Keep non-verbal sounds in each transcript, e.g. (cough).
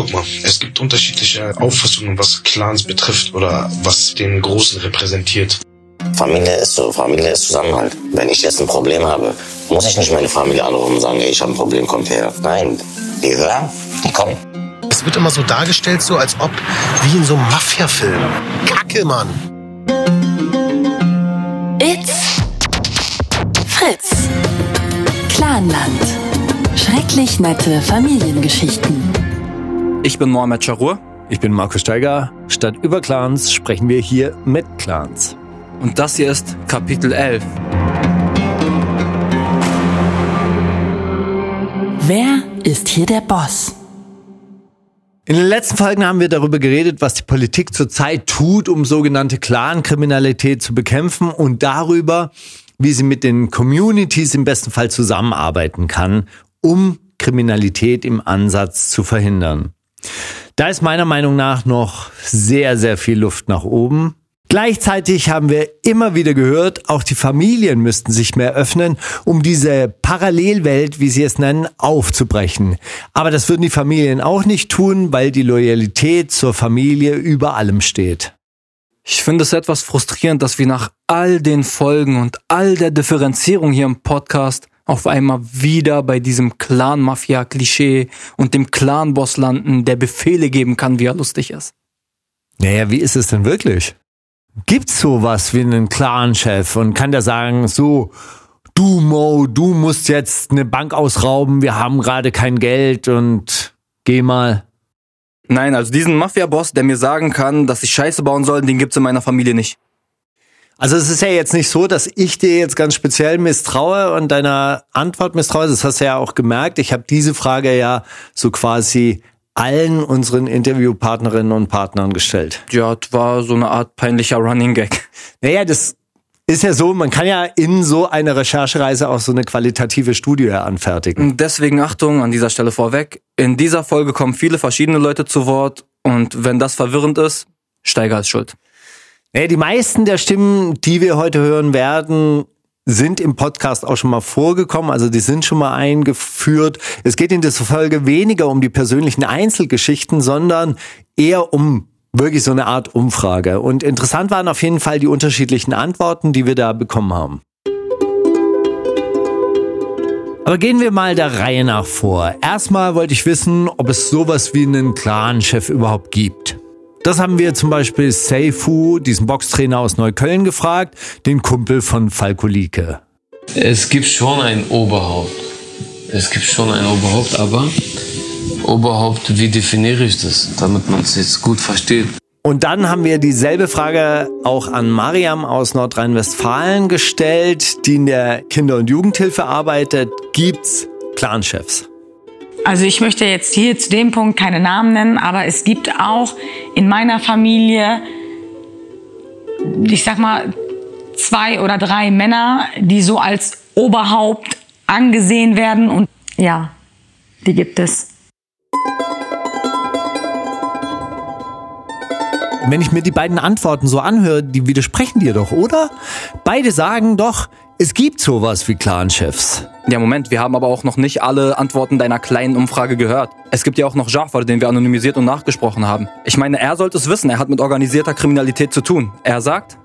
Guck mal, es gibt unterschiedliche Auffassungen, was Clans betrifft oder was den Großen repräsentiert. Familie ist so, Familie ist Zusammenhalt. Wenn ich jetzt ein Problem habe, muss ich nicht meine Familie anrufen und sagen, ey, ich habe ein Problem, kommt her. Nein, die hören, die kommen. Es wird immer so dargestellt, so als ob wie in so einem Mafia-Film. Kacke, Mann. It's Fritz. Clanland. Schrecklich nette Familiengeschichten. Ich bin Mohamed Charur. Ich bin Markus Steiger. Statt über Clans sprechen wir hier mit Clans. Und das hier ist Kapitel 11. Wer ist hier der Boss? In den letzten Folgen haben wir darüber geredet, was die Politik zurzeit tut, um sogenannte Clan-Kriminalität zu bekämpfen und darüber, wie sie mit den Communities im besten Fall zusammenarbeiten kann, um Kriminalität im Ansatz zu verhindern. Da ist meiner Meinung nach noch sehr, sehr viel Luft nach oben. Gleichzeitig haben wir immer wieder gehört, auch die Familien müssten sich mehr öffnen, um diese Parallelwelt, wie sie es nennen, aufzubrechen. Aber das würden die Familien auch nicht tun, weil die Loyalität zur Familie über allem steht. Ich finde es etwas frustrierend, dass wir nach all den Folgen und all der Differenzierung hier im Podcast auf einmal wieder bei diesem Clan-Mafia-Klischee und dem Clan-Boss landen, der Befehle geben kann, wie er lustig ist. Naja, wie ist es denn wirklich? Gibt's sowas wie einen Clan-Chef und kann der sagen, so, du Mo, du musst jetzt eine Bank ausrauben, wir haben gerade kein Geld und geh mal. Nein, also diesen Mafia-Boss, der mir sagen kann, dass ich Scheiße bauen soll, den gibt's in meiner Familie nicht. Also es ist ja jetzt nicht so, dass ich dir jetzt ganz speziell misstraue und deiner Antwort misstraue. Das hast du ja auch gemerkt. Ich habe diese Frage ja so quasi allen unseren Interviewpartnerinnen und Partnern gestellt. Ja, das war so eine Art peinlicher Running Gag. Naja, das ist ja so, man kann ja in so einer Recherchereise auch so eine qualitative Studie anfertigen. Deswegen Achtung an dieser Stelle vorweg. In dieser Folge kommen viele verschiedene Leute zu Wort und wenn das verwirrend ist, Steiger ist schuld. Naja, die meisten der Stimmen, die wir heute hören werden, sind im Podcast auch schon mal vorgekommen, also die sind schon mal eingeführt. Es geht in dieser Folge weniger um die persönlichen Einzelgeschichten, sondern eher um wirklich so eine Art Umfrage. Und interessant waren auf jeden Fall die unterschiedlichen Antworten, die wir da bekommen haben. Aber gehen wir mal der Reihe nach vor. Erstmal wollte ich wissen, ob es sowas wie einen Clan-Chef überhaupt gibt. Das haben wir zum Beispiel Seifu, diesen Boxtrainer aus Neukölln, gefragt, den Kumpel von Falko Lieke. Es gibt schon ein Oberhaupt. Es gibt schon ein Oberhaupt, aber Oberhaupt, wie definiere ich das, damit man es jetzt gut versteht? Und dann haben wir dieselbe Frage auch an Mariam aus Nordrhein-Westfalen gestellt, die in der Kinder- und Jugendhilfe arbeitet. Gibt's Clanchefs? Also ich möchte jetzt hier zu dem Punkt keine Namen nennen, aber es gibt auch in meiner Familie, ich sag mal, zwei oder drei Männer, die so als Oberhaupt angesehen werden und ja, die gibt es. Wenn ich mir die beiden Antworten so anhöre, die widersprechen dir doch, oder? Beide sagen doch, es gibt sowas wie Clanchefs. Ja, Moment, wir haben aber auch noch nicht alle Antworten deiner kleinen Umfrage gehört. Es gibt ja auch noch Jafar, den wir anonymisiert und nachgesprochen haben. Ich meine, er sollte es wissen, er hat mit organisierter Kriminalität zu tun. Er sagt,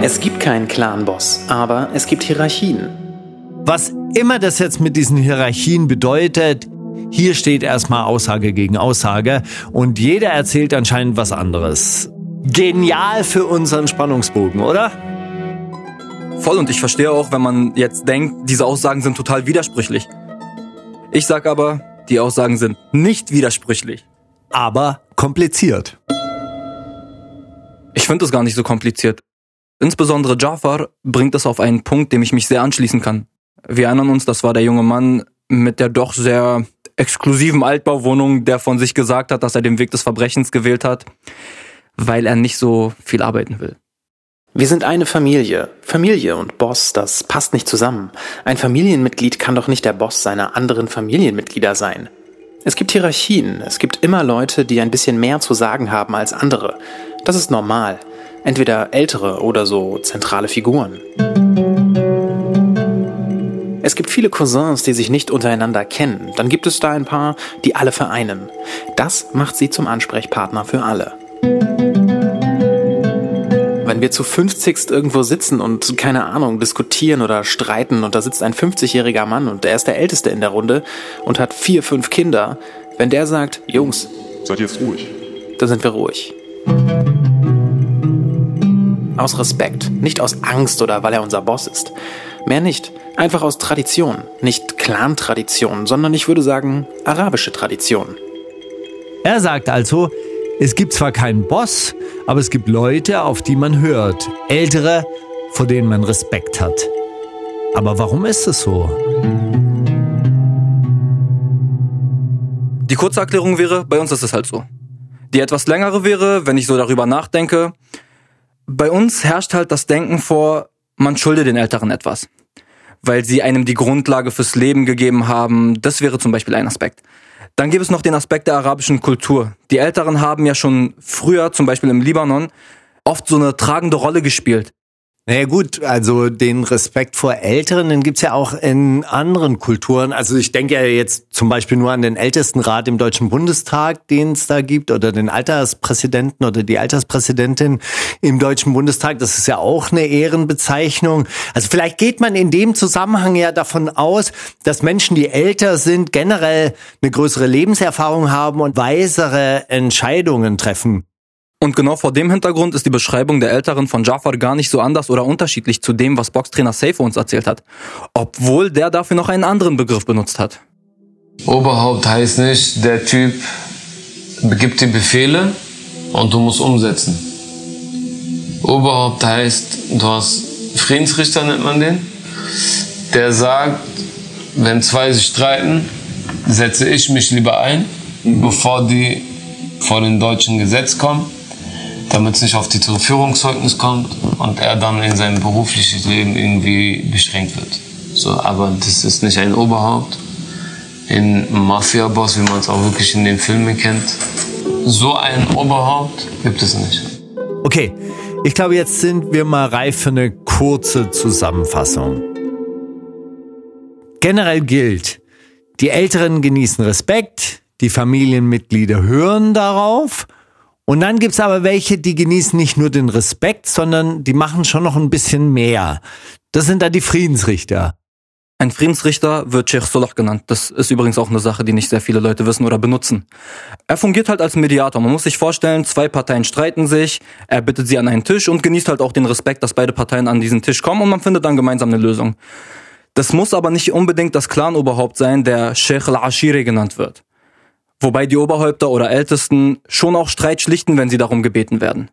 es gibt keinen Clan-Boss, aber es gibt Hierarchien. Was immer das jetzt mit diesen Hierarchien bedeutet, hier steht erstmal Aussage gegen Aussage und jeder erzählt anscheinend was anderes. Genial für unseren Spannungsbogen, oder? Voll und ich verstehe auch, wenn man jetzt denkt, diese Aussagen sind total widersprüchlich. Ich sag aber, die Aussagen sind nicht widersprüchlich. Aber kompliziert. Ich finde es gar nicht so kompliziert. Insbesondere Jafar bringt es auf einen Punkt, dem ich mich sehr anschließen kann. Wir erinnern uns, das war der junge Mann mit der doch sehr exklusiven Altbauwohnung, der von sich gesagt hat, dass er den Weg des Verbrechens gewählt hat, weil er nicht so viel arbeiten will. Wir sind eine Familie. Familie und Boss, das passt nicht zusammen. Ein Familienmitglied kann doch nicht der Boss seiner anderen Familienmitglieder sein. Es gibt Hierarchien. Es gibt immer Leute, die ein bisschen mehr zu sagen haben als andere. Das ist normal. Entweder ältere oder so zentrale Figuren. Es gibt viele Cousins, die sich nicht untereinander kennen. Dann gibt es da ein paar, die alle vereinen. Das macht sie zum Ansprechpartner für alle. Wenn wir zu 50 irgendwo sitzen und, keine Ahnung, diskutieren oder streiten und da sitzt ein 50-jähriger Mann und er ist der Älteste in der Runde und hat vier, fünf Kinder, wenn der sagt, Jungs, seid jetzt ruhig, dann sind wir ruhig. Aus Respekt, nicht aus Angst oder weil er unser Boss ist. Mehr nicht. Einfach aus Tradition. Nicht Clan-Tradition, sondern ich würde sagen arabische Tradition. Er sagt also, es gibt zwar keinen Boss, aber es gibt Leute, auf die man hört. Ältere, vor denen man Respekt hat. Aber warum ist es so? Die kurze Erklärung wäre, bei uns ist es halt so. Die etwas längere wäre, wenn ich so darüber nachdenke, bei uns herrscht halt das Denken vor, man schulde den Älteren etwas. Weil sie einem die Grundlage fürs Leben gegeben haben. Das wäre zum Beispiel ein Aspekt. Dann gibt es noch den Aspekt der arabischen Kultur. Die Älteren haben ja schon früher, zum Beispiel im Libanon, oft so eine tragende Rolle gespielt. Naja gut, also den Respekt vor Älteren, den gibt's ja auch in anderen Kulturen. Also ich denke ja jetzt zum Beispiel nur an den Ältestenrat im Deutschen Bundestag, den es da gibt, oder den Alterspräsidenten oder die Alterspräsidentin im Deutschen Bundestag. Das ist ja auch eine Ehrenbezeichnung. Also vielleicht geht man in dem Zusammenhang ja davon aus, dass Menschen, die älter sind, generell eine größere Lebenserfahrung haben und weisere Entscheidungen treffen. Und genau vor dem Hintergrund ist die Beschreibung der Älteren von Jafar gar nicht so anders oder unterschiedlich zu dem, was Boxtrainer Safe uns erzählt hat. Obwohl der dafür noch einen anderen Begriff benutzt hat. Oberhaupt heißt nicht, der Typ gibt dir Befehle und du musst umsetzen. Oberhaupt heißt, du hast Friedensrichter, nennt man den, der sagt, wenn zwei sich streiten, setze ich mich lieber ein, bevor die vor dem deutschen Gesetz kommen damit es nicht auf die Führungszeugnis kommt und er dann in seinem beruflichen Leben irgendwie beschränkt wird. So, aber das ist nicht ein Oberhaupt, ein Mafia-Boss, wie man es auch wirklich in den Filmen kennt. So ein Oberhaupt gibt es nicht. Okay, ich glaube, jetzt sind wir mal reif für eine kurze Zusammenfassung. Generell gilt, die Älteren genießen Respekt, die Familienmitglieder hören darauf und dann gibt's aber welche, die genießen nicht nur den Respekt, sondern die machen schon noch ein bisschen mehr. Das sind da die Friedensrichter. Ein Friedensrichter wird Sheikh Solah genannt. Das ist übrigens auch eine Sache, die nicht sehr viele Leute wissen oder benutzen. Er fungiert halt als Mediator. Man muss sich vorstellen, zwei Parteien streiten sich, er bittet sie an einen Tisch und genießt halt auch den Respekt, dass beide Parteien an diesen Tisch kommen und man findet dann gemeinsam eine Lösung. Das muss aber nicht unbedingt das Clanoberhaupt sein, der Sheikh al-Ashiri genannt wird. Wobei die Oberhäupter oder Ältesten schon auch Streit schlichten, wenn sie darum gebeten werden.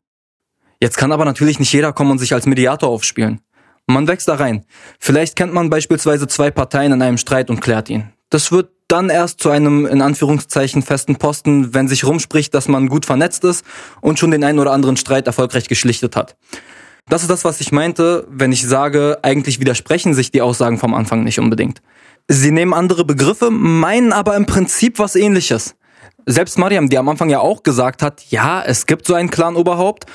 Jetzt kann aber natürlich nicht jeder kommen und sich als Mediator aufspielen. Man wächst da rein. Vielleicht kennt man beispielsweise zwei Parteien in einem Streit und klärt ihn. Das wird dann erst zu einem in Anführungszeichen festen Posten, wenn sich rumspricht, dass man gut vernetzt ist und schon den einen oder anderen Streit erfolgreich geschlichtet hat. Das ist das, was ich meinte, wenn ich sage, eigentlich widersprechen sich die Aussagen vom Anfang nicht unbedingt. Sie nehmen andere Begriffe, meinen aber im Prinzip was ähnliches selbst Mariam, die am Anfang ja auch gesagt hat, ja, es gibt so ein Clan-Oberhaupt,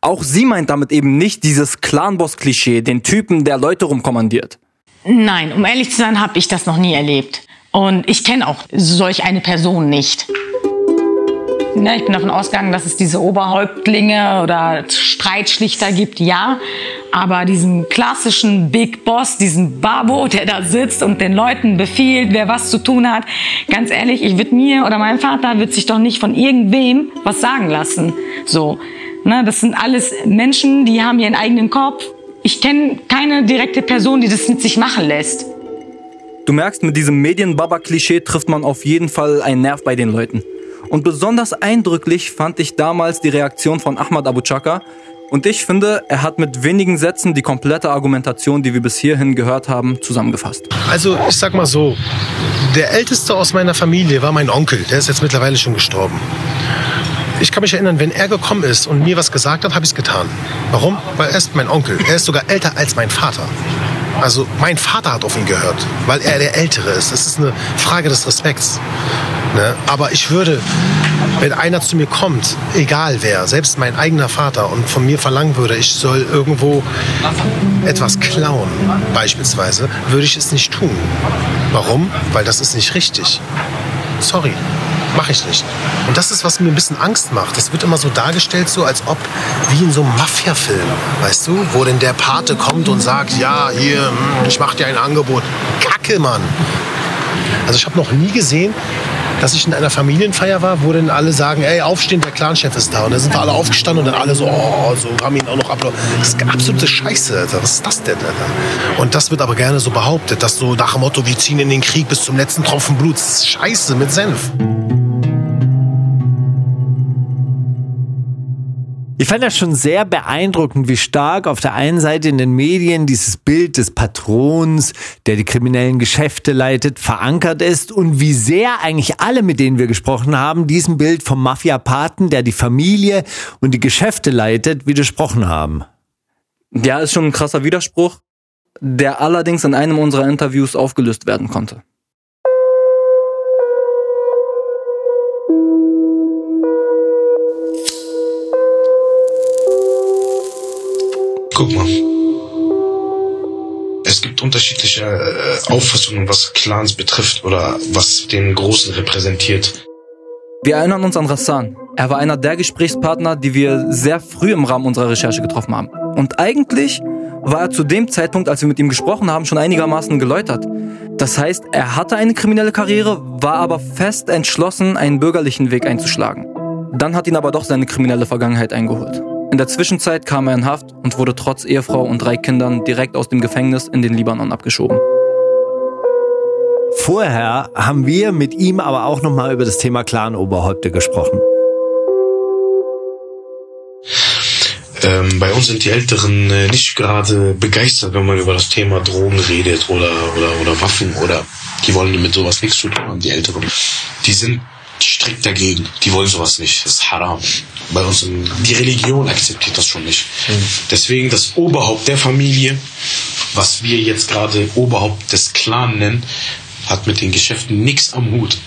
auch sie meint damit eben nicht dieses Clan-Boss-Klischee, den Typen, der Leute rumkommandiert. Nein, um ehrlich zu sein, habe ich das noch nie erlebt. Und ich kenne auch solch eine Person nicht. Ne, ich bin davon ausgegangen, dass es diese Oberhäuptlinge oder Streitschlichter gibt, ja. Aber diesen klassischen Big Boss, diesen Babo, der da sitzt und den Leuten befiehlt, wer was zu tun hat, ganz ehrlich, ich würde mir oder mein Vater wird sich doch nicht von irgendwem was sagen lassen. So, ne, das sind alles Menschen, die haben ihren eigenen Kopf. Ich kenne keine direkte Person, die das mit sich machen lässt. Du merkst, mit diesem Medienbaba-Klischee trifft man auf jeden Fall einen Nerv bei den Leuten. Und besonders eindrücklich fand ich damals die Reaktion von Ahmad Abu Chaka. Und ich finde, er hat mit wenigen Sätzen die komplette Argumentation, die wir bis hierhin gehört haben, zusammengefasst. Also ich sag mal so, der älteste aus meiner Familie war mein Onkel. Der ist jetzt mittlerweile schon gestorben. Ich kann mich erinnern, wenn er gekommen ist und mir was gesagt hat, habe ich es getan. Warum? Weil er ist mein Onkel. Er ist sogar älter als mein Vater. Also mein Vater hat auf ihn gehört, weil er der Ältere ist. Es ist eine Frage des Respekts. Ne? Aber ich würde Wenn einer zu mir kommt, egal wer, selbst mein eigener Vater, und von mir verlangen würde, ich soll irgendwo etwas klauen, beispielsweise, würde ich es nicht tun. Warum? Weil das ist nicht richtig. Sorry. Mache ich nicht. Und das ist, was mir ein bisschen Angst macht. Das wird immer so dargestellt, so als ob wie in so einem Mafia-Film, weißt du, wo denn der Pate kommt und sagt, ja, hier, hm, ich mache dir ein Angebot. Kacke, Mann. Also ich habe noch nie gesehen, dass ich in einer Familienfeier war, wo dann alle sagen, ey, aufstehen, der Clanchef ist da. Und dann sind wir alle aufgestanden und dann alle so, oh, so haben ihn auch noch applaudiert. Das ist absolute Scheiße, Alter. Was ist das denn, Alter? Und das wird aber gerne so behauptet, dass so nach dem Motto, wir ziehen in den Krieg bis zum letzten Tropfen Blut. Das ist Scheiße mit Senf. Ich fand das schon sehr beeindruckend, wie stark auf der einen Seite in den Medien dieses Bild des Patrons, der die kriminellen Geschäfte leitet, verankert ist und wie sehr eigentlich alle, mit denen wir gesprochen haben, diesem Bild vom Mafia-Paten, der die Familie und die Geschäfte leitet, widersprochen haben. Ja, ist schon ein krasser Widerspruch, der allerdings in einem unserer Interviews aufgelöst werden konnte. Guck mal. Es gibt unterschiedliche äh, Auffassungen, was Clans betrifft oder was den Großen repräsentiert. Wir erinnern uns an Rassan. Er war einer der Gesprächspartner, die wir sehr früh im Rahmen unserer Recherche getroffen haben. Und eigentlich war er zu dem Zeitpunkt, als wir mit ihm gesprochen haben, schon einigermaßen geläutert. Das heißt, er hatte eine kriminelle Karriere, war aber fest entschlossen, einen bürgerlichen Weg einzuschlagen. Dann hat ihn aber doch seine kriminelle Vergangenheit eingeholt. In der Zwischenzeit kam er in Haft und wurde trotz Ehefrau und drei Kindern direkt aus dem Gefängnis in den Libanon abgeschoben. Vorher haben wir mit ihm aber auch nochmal über das Thema Clan-Oberhäupte gesprochen. Ähm, bei uns sind die Älteren äh, nicht gerade begeistert, wenn man über das Thema Drogen redet oder, oder, oder Waffen oder die wollen mit sowas nichts zu tun haben, die Älteren. Die sind strikt dagegen. Die wollen sowas nicht. Das ist haram. Bei uns, in, die Religion akzeptiert das schon nicht. Deswegen das Oberhaupt der Familie, was wir jetzt gerade Oberhaupt des Clan nennen, hat mit den Geschäften nichts am Hut.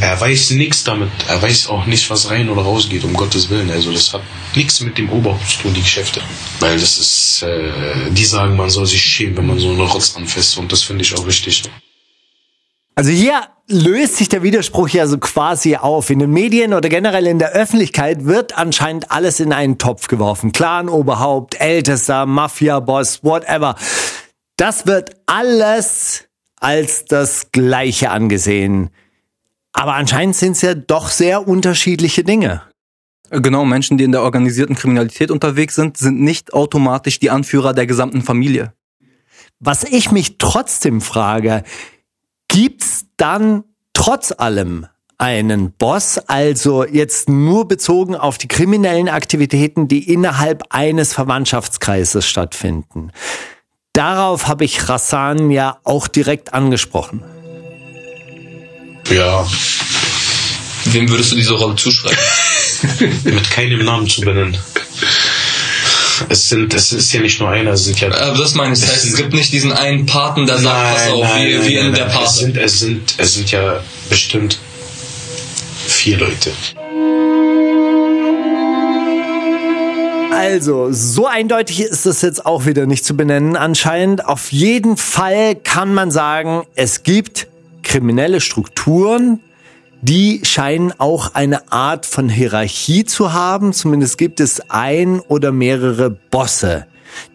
Er weiß nichts damit. Er weiß auch nicht, was rein oder raus geht, um Gottes Willen. Also das hat nichts mit dem Oberhaupt zu tun, die Geschäfte. Weil das ist, äh, die sagen, man soll sich schämen, wenn man so eine Rotz anfasst. Und das finde ich auch richtig. Also hier löst sich der Widerspruch ja so quasi auf. In den Medien oder generell in der Öffentlichkeit wird anscheinend alles in einen Topf geworfen. Clan, Oberhaupt, Ältester, Mafia-Boss, whatever. Das wird alles als das Gleiche angesehen. Aber anscheinend sind es ja doch sehr unterschiedliche Dinge. Genau, Menschen, die in der organisierten Kriminalität unterwegs sind, sind nicht automatisch die Anführer der gesamten Familie. Was ich mich trotzdem frage, gibt's dann trotz allem einen Boss, also jetzt nur bezogen auf die kriminellen Aktivitäten, die innerhalb eines Verwandtschaftskreises stattfinden? Darauf habe ich Rassan ja auch direkt angesprochen. Ja, Wem würdest du diese Rolle zuschreiben? (laughs) mit keinem Namen zu benennen. Es sind, es ist ja nicht nur einer, es sind ja. Aber das meine ich. Das heißt, es gibt nicht diesen einen Paten, der sagt, pass auf, nein, wie, nein, wie nein, in der nein. Pate. Es sind, es sind, es sind ja bestimmt vier Leute. Also, so eindeutig ist es jetzt auch wieder nicht zu benennen anscheinend. Auf jeden Fall kann man sagen, es gibt kriminelle Strukturen, die scheinen auch eine Art von Hierarchie zu haben. Zumindest gibt es ein oder mehrere Bosse.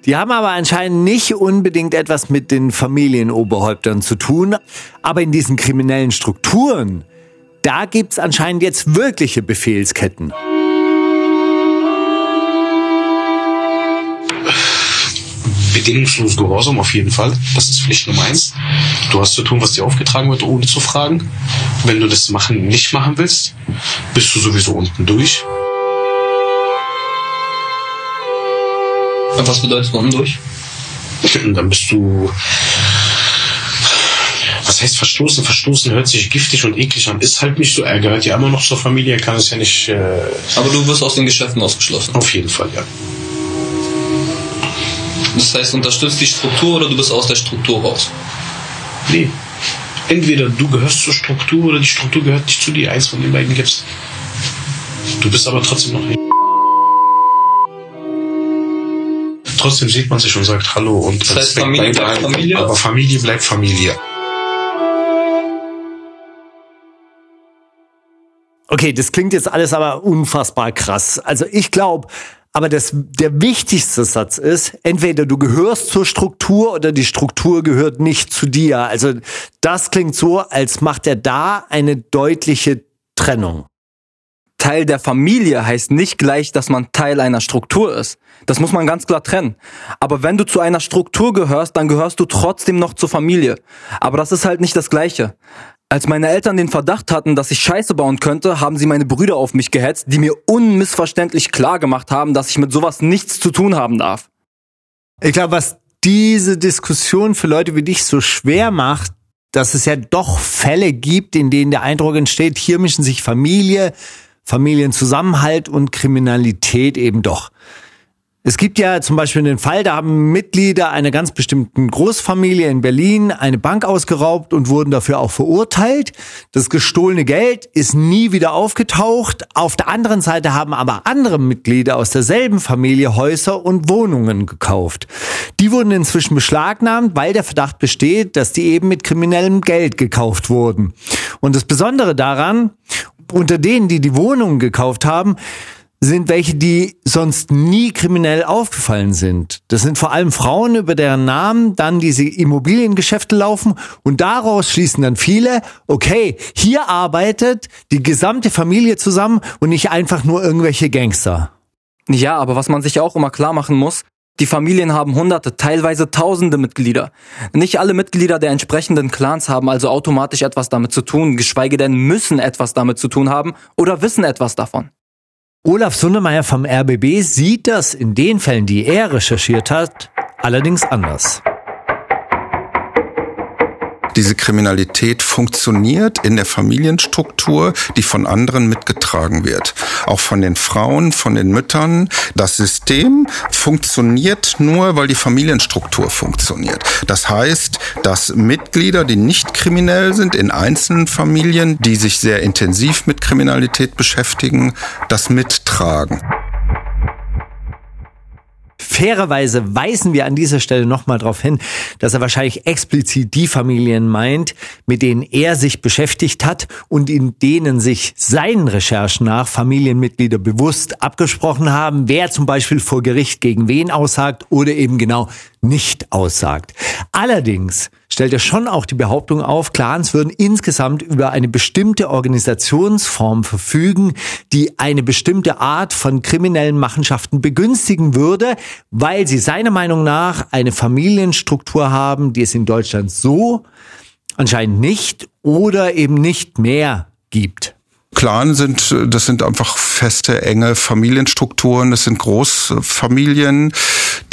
Die haben aber anscheinend nicht unbedingt etwas mit den Familienoberhäuptern zu tun. Aber in diesen kriminellen Strukturen, da gibt's anscheinend jetzt wirkliche Befehlsketten. Bedingungslos Gehorsam auf jeden Fall. Das ist Pflicht Nummer eins. Du hast zu tun, was dir aufgetragen wird, ohne zu fragen. Wenn du das machen, nicht machen willst, bist du sowieso unten durch. Was bedeutet unten durch? Und dann bist du. Was heißt verstoßen? Verstoßen hört sich giftig und eklig an. Ist halt nicht so. Er gehört ja immer noch zur Familie, er kann es ja nicht. Äh, Aber du wirst aus den Geschäften ausgeschlossen. auf jeden Fall, ja. Das heißt, unterstützt die Struktur oder du bist aus der Struktur raus. Nee. Entweder du gehörst zur Struktur oder die Struktur gehört nicht zu dir. Eins von den beiden gibt's. Du bist aber trotzdem noch nicht. Trotzdem sieht man sich und sagt Hallo und Das heißt, Familie bleibt bleibt. Familie? Aber Familie bleibt Familie. Okay, das klingt jetzt alles aber unfassbar krass. Also ich glaube, aber das, der wichtigste Satz ist, entweder du gehörst zur Struktur oder die Struktur gehört nicht zu dir. Also das klingt so, als macht er da eine deutliche Trennung. Teil der Familie heißt nicht gleich, dass man Teil einer Struktur ist. Das muss man ganz klar trennen. Aber wenn du zu einer Struktur gehörst, dann gehörst du trotzdem noch zur Familie. Aber das ist halt nicht das Gleiche. Als meine Eltern den Verdacht hatten, dass ich Scheiße bauen könnte, haben sie meine Brüder auf mich gehetzt, die mir unmissverständlich klar gemacht haben, dass ich mit sowas nichts zu tun haben darf. Ich glaube, was diese Diskussion für Leute wie dich so schwer macht, dass es ja doch Fälle gibt, in denen der Eindruck entsteht, hier mischen sich Familie, Familienzusammenhalt und Kriminalität eben doch. Es gibt ja zum Beispiel den Fall, da haben Mitglieder einer ganz bestimmten Großfamilie in Berlin eine Bank ausgeraubt und wurden dafür auch verurteilt. Das gestohlene Geld ist nie wieder aufgetaucht. Auf der anderen Seite haben aber andere Mitglieder aus derselben Familie Häuser und Wohnungen gekauft. Die wurden inzwischen beschlagnahmt, weil der Verdacht besteht, dass die eben mit kriminellem Geld gekauft wurden. Und das Besondere daran, unter denen, die die Wohnungen gekauft haben, sind welche, die sonst nie kriminell aufgefallen sind. Das sind vor allem Frauen, über deren Namen dann diese Immobiliengeschäfte laufen und daraus schließen dann viele, okay, hier arbeitet die gesamte Familie zusammen und nicht einfach nur irgendwelche Gangster. Ja, aber was man sich auch immer klar machen muss, die Familien haben hunderte, teilweise tausende Mitglieder. Nicht alle Mitglieder der entsprechenden Clans haben also automatisch etwas damit zu tun, geschweige denn müssen etwas damit zu tun haben oder wissen etwas davon. Olaf Sundermeier vom RBB sieht das in den Fällen, die er recherchiert hat, allerdings anders. Diese Kriminalität funktioniert in der Familienstruktur, die von anderen mitgetragen wird. Auch von den Frauen, von den Müttern. Das System funktioniert nur, weil die Familienstruktur funktioniert. Das heißt, dass Mitglieder, die nicht kriminell sind, in einzelnen Familien, die sich sehr intensiv mit Kriminalität beschäftigen, das mittragen. Fairerweise weisen wir an dieser Stelle nochmal darauf hin, dass er wahrscheinlich explizit die Familien meint, mit denen er sich beschäftigt hat und in denen sich seinen Recherchen nach Familienmitglieder bewusst abgesprochen haben, wer zum Beispiel vor Gericht gegen wen aussagt oder eben genau nicht aussagt. Allerdings stellt er schon auch die Behauptung auf, Clans würden insgesamt über eine bestimmte Organisationsform verfügen, die eine bestimmte Art von kriminellen Machenschaften begünstigen würde, weil sie seiner Meinung nach eine Familienstruktur haben, die es in Deutschland so anscheinend nicht oder eben nicht mehr gibt. Clan sind, das sind einfach feste, enge Familienstrukturen. Das sind Großfamilien,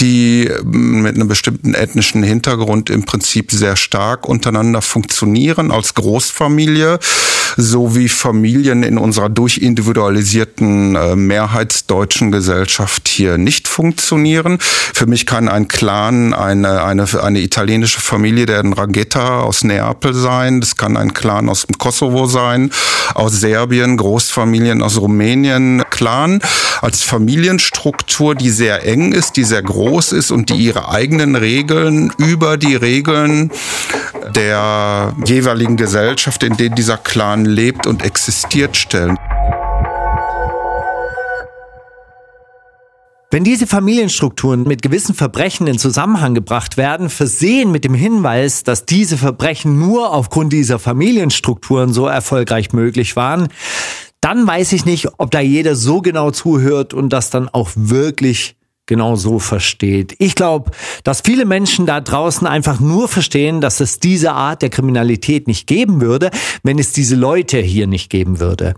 die mit einem bestimmten ethnischen Hintergrund im Prinzip sehr stark untereinander funktionieren als Großfamilie, so wie Familien in unserer durchindividualisierten äh, mehrheitsdeutschen Gesellschaft hier nicht funktionieren. Für mich kann ein Clan eine, eine, eine italienische Familie der Rangheta aus Neapel sein. Das kann ein Clan aus dem Kosovo sein, aus Serbien, Großfamilien aus Rumänien. Clan als Familienstruktur, die sehr eng ist, die sehr groß ist und die ihre eigenen Regeln über die Regeln der jeweiligen Gesellschaft, in denen dieser Clan lebt und existiert, stellen. Wenn diese Familienstrukturen mit gewissen Verbrechen in Zusammenhang gebracht werden, versehen mit dem Hinweis, dass diese Verbrechen nur aufgrund dieser Familienstrukturen so erfolgreich möglich waren, dann weiß ich nicht, ob da jeder so genau zuhört und das dann auch wirklich genau so versteht. Ich glaube, dass viele Menschen da draußen einfach nur verstehen, dass es diese Art der Kriminalität nicht geben würde, wenn es diese Leute hier nicht geben würde.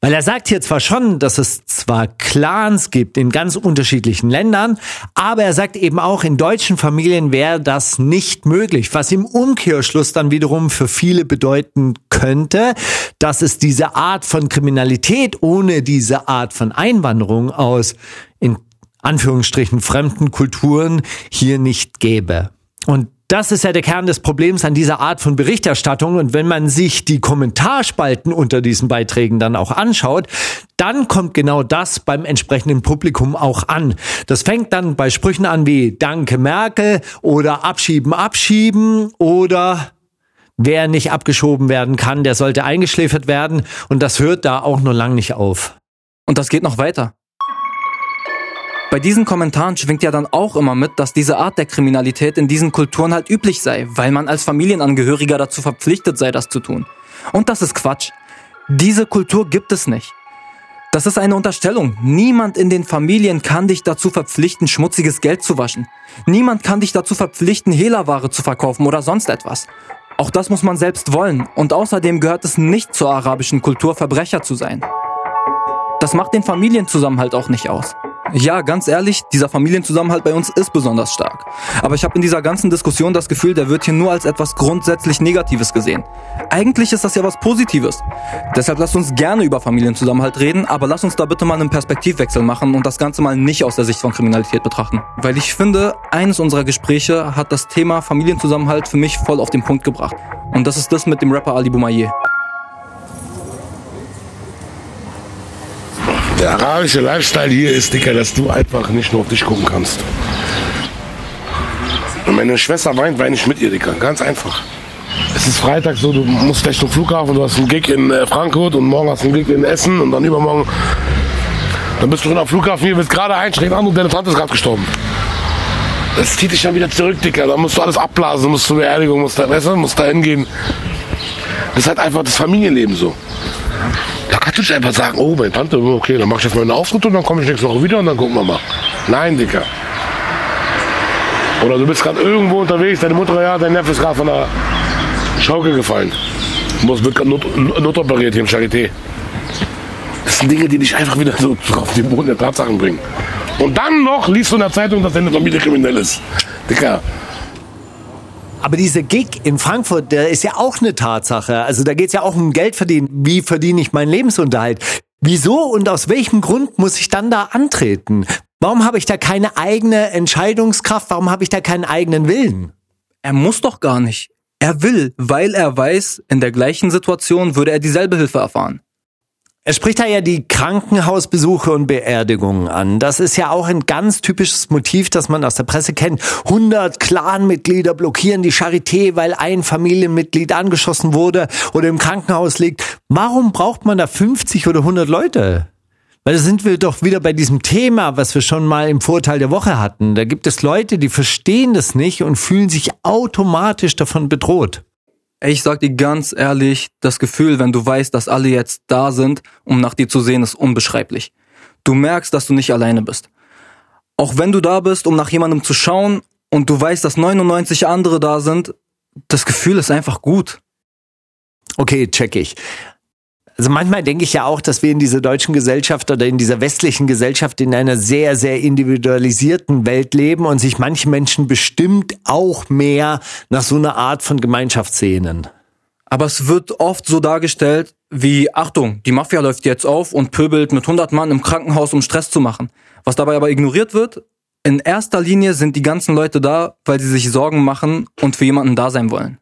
Weil er sagt hier zwar schon, dass es zwar Clans gibt in ganz unterschiedlichen Ländern, aber er sagt eben auch, in deutschen Familien wäre das nicht möglich, was im Umkehrschluss dann wiederum für viele bedeuten könnte, dass es diese Art von Kriminalität ohne diese Art von Einwanderung aus in Anführungsstrichen fremden Kulturen hier nicht gäbe. Und Das ist ja der Kern des Problems an dieser Art von Berichterstattung. Und wenn man sich die Kommentarspalten unter diesen Beiträgen dann auch anschaut, dann kommt genau das beim entsprechenden Publikum auch an. Das fängt dann bei Sprüchen an wie Danke Merkel oder Abschieben, Abschieben oder Wer nicht abgeschoben werden kann, der sollte eingeschläfert werden. Und das hört da auch nur lang nicht auf. Und das geht noch weiter. Bei diesen Kommentaren schwingt ja dann auch immer mit, dass diese Art der Kriminalität in diesen Kulturen halt üblich sei, weil man als Familienangehöriger dazu verpflichtet sei, das zu tun. Und das ist Quatsch. Diese Kultur gibt es nicht. Das ist eine Unterstellung. Niemand in den Familien kann dich dazu verpflichten, schmutziges Geld zu waschen. Niemand kann dich dazu verpflichten, Hehlerware zu verkaufen oder sonst etwas. Auch das muss man selbst wollen. Und außerdem gehört es nicht zur arabischen Kultur, Verbrecher zu sein. Das macht den Familienzusammenhalt auch nicht aus. Ja, ganz ehrlich, dieser Familienzusammenhalt bei uns ist besonders stark. Aber ich habe in dieser ganzen Diskussion das Gefühl, der wird hier nur als etwas grundsätzlich Negatives gesehen. Eigentlich ist das ja was Positives. Deshalb lasst uns gerne über Familienzusammenhalt reden, aber lasst uns da bitte mal einen Perspektivwechsel machen und das Ganze mal nicht aus der Sicht von Kriminalität betrachten. Weil ich finde, eines unserer Gespräche hat das Thema Familienzusammenhalt für mich voll auf den Punkt gebracht. Und das ist das mit dem Rapper Ali Boumaier. Der arabische Lifestyle hier ist, Dicker, dass du einfach nicht nur auf dich gucken kannst. Und meine Schwester weint, weine ich mit ihr, Dicker. Ganz einfach. Es ist Freitag so, du musst gleich zum Flughafen, du hast einen Gig in äh, Frankfurt und morgen hast du einen Gig in Essen und dann übermorgen. Dann bist du schon am Flughafen hier, willst gerade einsteigen an und deine Tante ist gerade gestorben. Das zieht dich dann wieder zurück, Dicker. Dann musst du alles abblasen, musst zur Beerdigung, musst da, weißt du, musst da hingehen. Das ist halt einfach das Familienleben so. Kannst du nicht einfach sagen, oh, meine Tante, okay, dann mach ich jetzt mal einen Auftritt und dann komme ich nächste Woche wieder und dann gucken wir mal. Nein, Dicker. Oder du bist gerade irgendwo unterwegs, deine Mutter, ja, dein Neffe ist gerade von der Schaukel gefallen. Muss wird gerade not, notoperiert hier im Charité. Das sind Dinge, die dich einfach wieder so auf den Boden der Tatsachen bringen. Und dann noch liest du in der Zeitung, dass deine Familie kriminell ist. Dicker, aber dieser Gig in Frankfurt, der ist ja auch eine Tatsache. Also da geht's ja auch um Geld verdienen. Wie verdiene ich meinen Lebensunterhalt? Wieso und aus welchem Grund muss ich dann da antreten? Warum habe ich da keine eigene Entscheidungskraft? Warum habe ich da keinen eigenen Willen? Er muss doch gar nicht. Er will, weil er weiß, in der gleichen Situation würde er dieselbe Hilfe erfahren. Er spricht da ja die Krankenhausbesuche und Beerdigungen an. Das ist ja auch ein ganz typisches Motiv, das man aus der Presse kennt. 100 Clanmitglieder blockieren die Charité, weil ein Familienmitglied angeschossen wurde oder im Krankenhaus liegt. Warum braucht man da 50 oder 100 Leute? Weil da sind wir doch wieder bei diesem Thema, was wir schon mal im Vorteil der Woche hatten. Da gibt es Leute, die verstehen das nicht und fühlen sich automatisch davon bedroht. Ich sag dir ganz ehrlich, das Gefühl, wenn du weißt, dass alle jetzt da sind, um nach dir zu sehen, ist unbeschreiblich. Du merkst, dass du nicht alleine bist. Auch wenn du da bist, um nach jemandem zu schauen und du weißt, dass 99 andere da sind, das Gefühl ist einfach gut. Okay, check ich. Also manchmal denke ich ja auch, dass wir in dieser deutschen Gesellschaft oder in dieser westlichen Gesellschaft in einer sehr, sehr individualisierten Welt leben und sich manche Menschen bestimmt auch mehr nach so einer Art von Gemeinschaft sehnen. Aber es wird oft so dargestellt wie, Achtung, die Mafia läuft jetzt auf und pöbelt mit 100 Mann im Krankenhaus, um Stress zu machen. Was dabei aber ignoriert wird, in erster Linie sind die ganzen Leute da, weil sie sich Sorgen machen und für jemanden da sein wollen.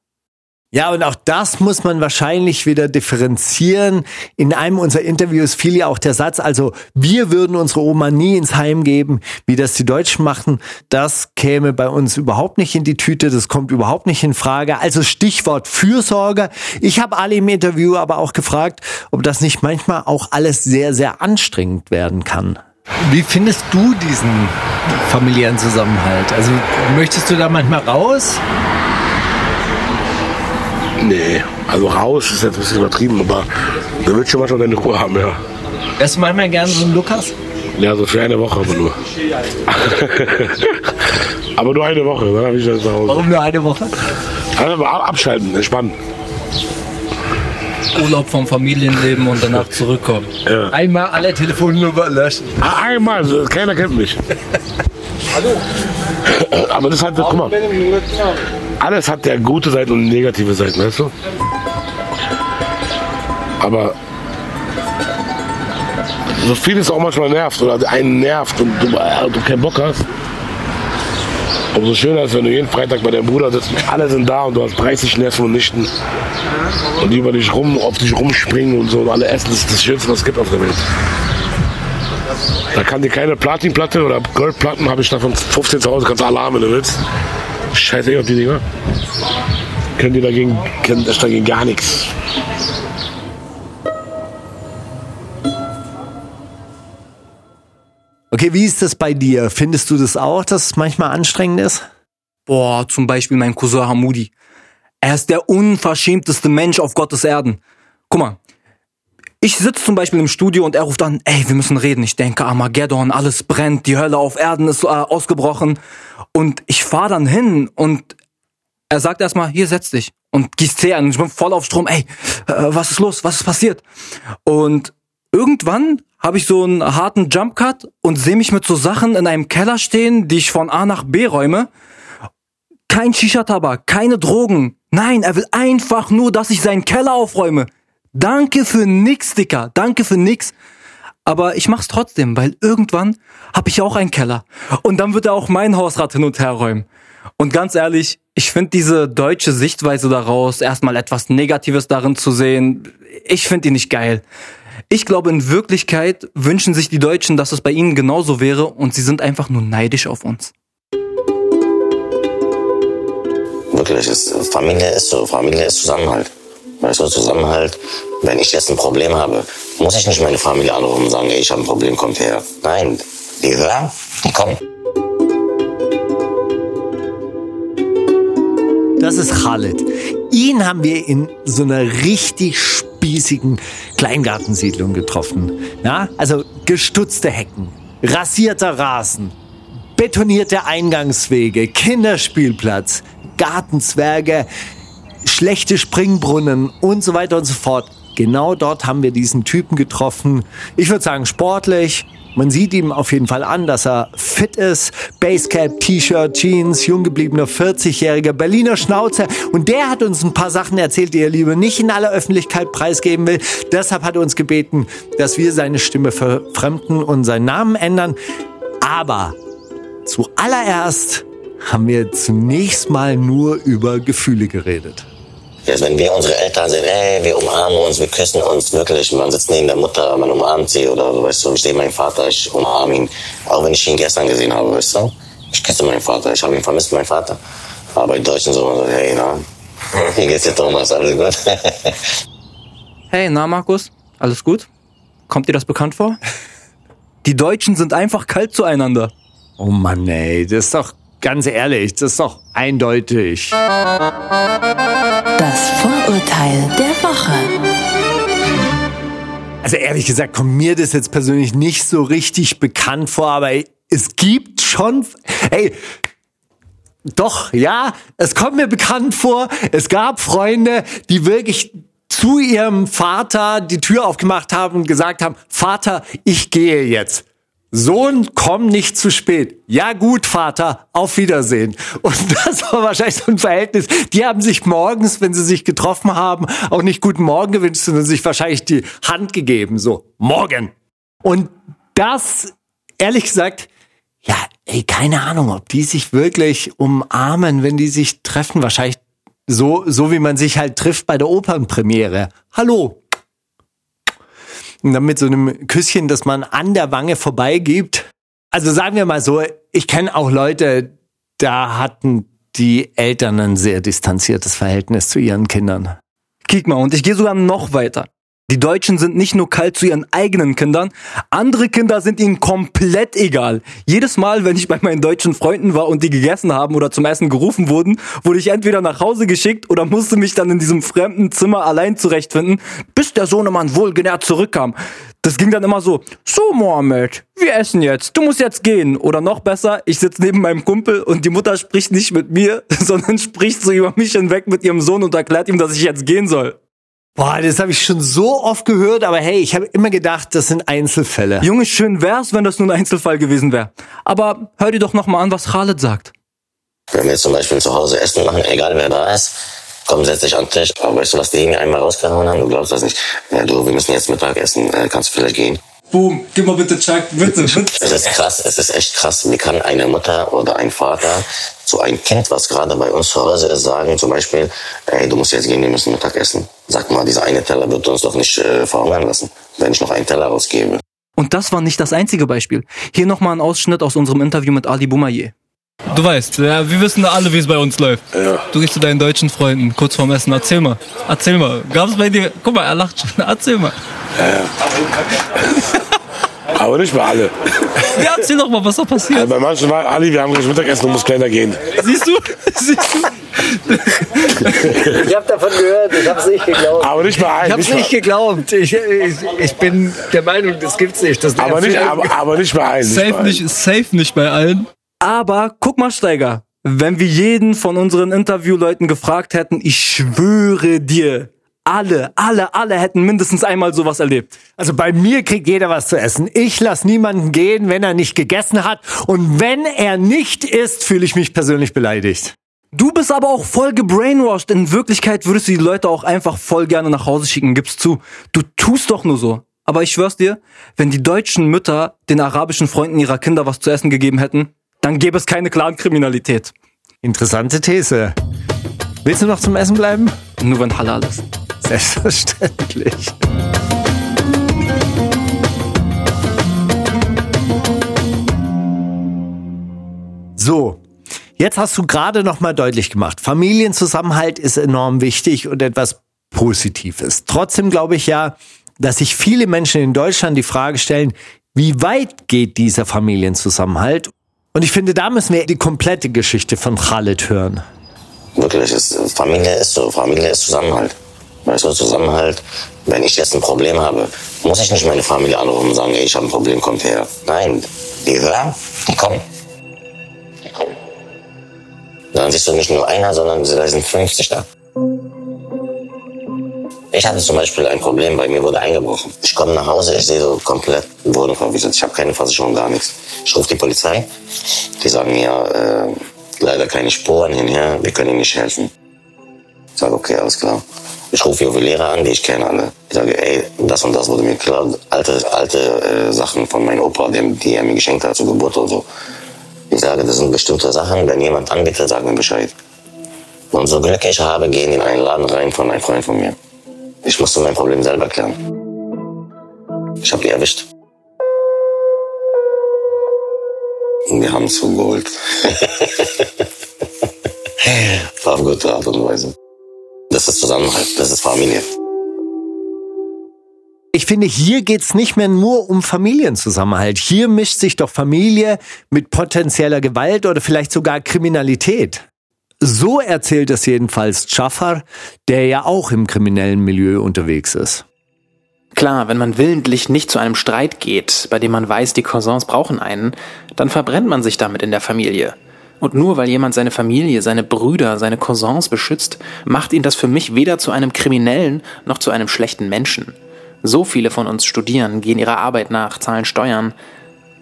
Ja, und auch das muss man wahrscheinlich wieder differenzieren. In einem unserer Interviews fiel ja auch der Satz, also wir würden unsere Oma nie ins Heim geben, wie das die Deutschen machen. Das käme bei uns überhaupt nicht in die Tüte, das kommt überhaupt nicht in Frage. Also Stichwort Fürsorge. Ich habe alle im Interview aber auch gefragt, ob das nicht manchmal auch alles sehr, sehr anstrengend werden kann. Wie findest du diesen familiären Zusammenhalt? Also möchtest du da manchmal raus? Nee, also raus ist jetzt ein bisschen übertrieben, aber da wird schon manchmal deine Ruhe haben, ja. Wärst du manchmal gerne so ein Lukas? Ja, so für eine Woche aber nur. (laughs) aber nur eine Woche, dann habe ich dann zu Hause. Warum nur eine Woche? Also abschalten, entspannen. Urlaub vom Familienleben und danach zurückkommen. Ja. Einmal alle Telefonnummern löschen. Ah, Einmal, so, keiner kennt mich. (laughs) Hallo. Aber das hat, guck mal, alles hat ja gute Seiten und negative Seiten, weißt du? Aber so vieles auch manchmal nervt oder einen nervt und du, äh, du keinen Bock hast. Umso schöner ist, wenn du jeden Freitag bei deinem Bruder sitzt, alle sind da und du hast 30 Neffen und Nichten. Und die über dich rum, auf dich rumspringen und so und alle essen. Das ist das Schönste, was es gibt auf der Welt. Da kann dir keine Platinplatte oder Goldplatten, habe ich davon 15 zu Hause, kannst du haben, wenn du willst. Scheiße, auf die Dinger. Können die dagegen, können das dagegen gar nichts. Okay, wie ist das bei dir? Findest du das auch, dass es manchmal anstrengend ist? Boah, zum Beispiel mein Cousin Hamudi. Er ist der unverschämteste Mensch auf Gottes Erden. Guck mal, ich sitze zum Beispiel im Studio und er ruft an, ey, wir müssen reden. Ich denke, Armageddon, alles brennt, die Hölle auf Erden ist äh, ausgebrochen. Und ich fahre dann hin und er sagt erstmal, hier setz dich und gießt Tee an. Ich bin voll auf Strom, ey, äh, was ist los, was ist passiert? Und irgendwann habe ich so einen harten Jump Cut und sehe mich mit so Sachen in einem Keller stehen, die ich von A nach B räume. Kein Shisha-Tabak, keine Drogen. Nein, er will einfach nur, dass ich seinen Keller aufräume. Danke für nix, Dicker. Danke für nix. Aber ich mach's trotzdem, weil irgendwann hab ich auch einen Keller. Und dann wird er auch mein Hausrat hin und her räumen. Und ganz ehrlich, ich finde diese deutsche Sichtweise daraus, erstmal etwas Negatives darin zu sehen, ich finde die nicht geil. Ich glaube, in Wirklichkeit wünschen sich die Deutschen, dass es bei ihnen genauso wäre und sie sind einfach nur neidisch auf uns. Wirklich, ist, Familie ist so, Familie ist Zusammenhalt. Weißt du, Zusammenhalt. Wenn ich jetzt ein Problem habe, muss ich nicht meine Familie anrufen und sagen, ey, ich habe ein Problem, kommt her. Nein, die hören, die kommen. Das ist Khaled. Ihn haben wir in so einer richtig spießigen Kleingartensiedlung getroffen. Ja, also gestutzte Hecken, rasierter Rasen, betonierte Eingangswege, Kinderspielplatz, Gartenzwerge, schlechte Springbrunnen und so weiter und so fort. Genau dort haben wir diesen Typen getroffen. Ich würde sagen sportlich. Man sieht ihm auf jeden Fall an, dass er fit ist. Basecap, T-Shirt, Jeans, jung gebliebener 40-jähriger Berliner Schnauze. Und der hat uns ein paar Sachen erzählt, die er lieber nicht in aller Öffentlichkeit preisgeben will. Deshalb hat er uns gebeten, dass wir seine Stimme verfremden und seinen Namen ändern. Aber zuallererst haben wir zunächst mal nur über Gefühle geredet. Jetzt, wenn wir unsere Eltern sehen, ey, wir umarmen uns, wir küssen uns wirklich, man sitzt neben der Mutter, man umarmt sie oder weißt du, ich sehe meinen Vater, ich umarme ihn, auch wenn ich ihn gestern gesehen habe, weißt du. Ich küsse meinen Vater, ich habe ihn vermisst, meinen Vater. Aber die Deutschen so, hey, na, (laughs) wie geht's dir, Thomas, alles gut? (laughs) Hey, na Markus, alles gut? Kommt dir das bekannt vor? (laughs) Die Deutschen sind einfach kalt zueinander. Oh Mann, ey, das ist doch ganz ehrlich, das ist doch eindeutig. Das Vorurteil der Woche. Also ehrlich gesagt kommt mir das jetzt persönlich nicht so richtig bekannt vor, aber es gibt schon, ey, doch, ja, es kommt mir bekannt vor. Es gab Freunde, die wirklich zu ihrem Vater die Tür aufgemacht haben und gesagt haben, Vater, ich gehe jetzt. Sohn, komm nicht zu spät. Ja gut, Vater, auf Wiedersehen. Und (laughs) das war wahrscheinlich so ein Verhältnis. Die haben sich morgens, wenn sie sich getroffen haben, auch nicht guten Morgen gewünscht, sondern sich wahrscheinlich die Hand gegeben. So, morgen. Und das, ehrlich gesagt, ja, ey, keine Ahnung, ob die sich wirklich umarmen, wenn die sich treffen. Wahrscheinlich so, so wie man sich halt trifft bei der Opernpremiere. Hallo, und dann mit so einem Küsschen, das man an der Wange vorbeigibt. Also sagen wir mal so, ich kenne auch Leute, da hatten die Eltern ein sehr distanziertes Verhältnis zu ihren Kindern. Kick mal, und ich gehe sogar noch weiter. Die Deutschen sind nicht nur kalt zu ihren eigenen Kindern, andere Kinder sind ihnen komplett egal. Jedes Mal, wenn ich bei meinen deutschen Freunden war und die gegessen haben oder zum Essen gerufen wurden, wurde ich entweder nach Hause geschickt oder musste mich dann in diesem fremden Zimmer allein zurechtfinden, bis der Sohnemann wohlgenährt zurückkam. Das ging dann immer so, so Mohammed, wir essen jetzt, du musst jetzt gehen. Oder noch besser, ich sitze neben meinem Kumpel und die Mutter spricht nicht mit mir, (laughs) sondern spricht so über mich hinweg mit ihrem Sohn und erklärt ihm, dass ich jetzt gehen soll. Boah, das habe ich schon so oft gehört, aber hey, ich habe immer gedacht, das sind Einzelfälle. Junge, schön wär's, wenn das nur ein Einzelfall gewesen wäre. Aber hör dir doch noch mal an, was Khaled sagt. Wenn wir jetzt zum Beispiel zu Hause Essen machen, egal wer da ist, komm, setz dich an den Tisch. Aber weißt du, was die mir einmal rausgehauen haben? Du glaubst das nicht. Ja, du, wir müssen jetzt Mittag essen. Äh, kannst du vielleicht gehen? Boom, gib mal bitte Chuck, bitte, bitte. Es ist krass, es ist echt krass. Wie kann eine Mutter oder ein Vater zu einem Kind, was gerade bei uns zu Hause ist, sagen zum Beispiel, ey, du musst jetzt gehen, wir müssen Mittag essen. Sag mal, dieser eine Teller wird uns doch nicht äh, verhungern lassen, wenn ich noch einen Teller rausgebe. Und das war nicht das einzige Beispiel. Hier nochmal ein Ausschnitt aus unserem Interview mit Ali Boumaier. Du weißt, ja, wir wissen alle, wie es bei uns läuft. Ja. Du gehst zu deinen deutschen Freunden kurz vorm Essen. Erzähl mal. Erzähl mal. Gab es bei dir. Guck mal, er lacht schon. (laughs) Erzähl mal. Aber nicht bei alle. Ja, erzähl doch mal, was da passiert. Also bei manchen war Ali, wir haben gleich Mittagessen, du musst kleiner gehen. Siehst du? (laughs) Siehst du? Ich habe davon gehört, ich habe es nicht geglaubt. Aber nicht bei allen. Ich habe es nicht geglaubt. Ich, ich, ich bin der Meinung, das gibt's nicht. Das Aber nicht, aber, aber nicht bei allen. Nicht bei Safe allen. nicht, safe nicht bei allen. Aber guck mal, Steiger, wenn wir jeden von unseren Interviewleuten gefragt hätten, ich schwöre dir, alle, alle, alle hätten mindestens einmal sowas erlebt. Also bei mir kriegt jeder was zu essen. Ich lasse niemanden gehen, wenn er nicht gegessen hat. Und wenn er nicht isst, fühle ich mich persönlich beleidigt. Du bist aber auch voll gebrainwashed. In Wirklichkeit würdest du die Leute auch einfach voll gerne nach Hause schicken, gibst zu. Du tust doch nur so. Aber ich schwör's dir, wenn die deutschen Mütter den arabischen Freunden ihrer Kinder was zu essen gegeben hätten, dann gäbe es keine Clankriminalität. Interessante These. Willst du noch zum Essen bleiben? Nur wenn halal ist. Selbstverständlich. So, jetzt hast du gerade noch mal deutlich gemacht, Familienzusammenhalt ist enorm wichtig und etwas Positives. Trotzdem glaube ich ja, dass sich viele Menschen in Deutschland die Frage stellen, wie weit geht dieser Familienzusammenhalt? Und ich finde, da müssen wir die komplette Geschichte von Khaled hören. Wirklich, es, Familie ist so, Familie ist Zusammenhalt. Weißt du, Zusammenhalt, wenn ich jetzt ein Problem habe, muss ich nicht meine Familie anrufen und sagen, ey, ich habe ein Problem, kommt her. Nein, die hören. Die kommen. Dann siehst du nicht nur einer, sondern da sind 50 da. Ich hatte zum Beispiel ein Problem, bei mir wurde eingebrochen. Ich komme nach Hause, ich sehe so komplett Wohnung verwüstet. Ich habe keine Versicherung, gar nichts. Ich rufe die Polizei, die sagen mir, äh, leider keine Spuren hinher, wir können Ihnen nicht helfen. Ich sage, okay, alles klar. Ich rufe Juweliere an, die ich kenne alle. Ich sage, ey, das und das wurde mir klar. Alte, alte äh, Sachen von meinem Opa, die, die er mir geschenkt hat zur Geburt oder so. Ich sage, das sind bestimmte Sachen. Wenn jemand anbietet, sag mir Bescheid. Und so Glück ich habe, gehen in einen Laden rein von einem Freund von mir. Ich musste mein Problem selber klären. Ich habe die erwischt. Und wir haben es geholt. (laughs) Auf gute Art und Weise. Das ist Zusammenhalt, das ist Familie. Ich finde, hier geht's nicht mehr nur um Familienzusammenhalt. Hier mischt sich doch Familie mit potenzieller Gewalt oder vielleicht sogar Kriminalität. So erzählt es jedenfalls Jafar, der ja auch im kriminellen Milieu unterwegs ist. Klar, wenn man willentlich nicht zu einem Streit geht, bei dem man weiß, die Cousins brauchen einen, dann verbrennt man sich damit in der Familie. Und nur weil jemand seine Familie, seine Brüder, seine Cousins beschützt, macht ihn das für mich weder zu einem Kriminellen noch zu einem schlechten Menschen. So viele von uns studieren, gehen ihrer Arbeit nach, zahlen Steuern.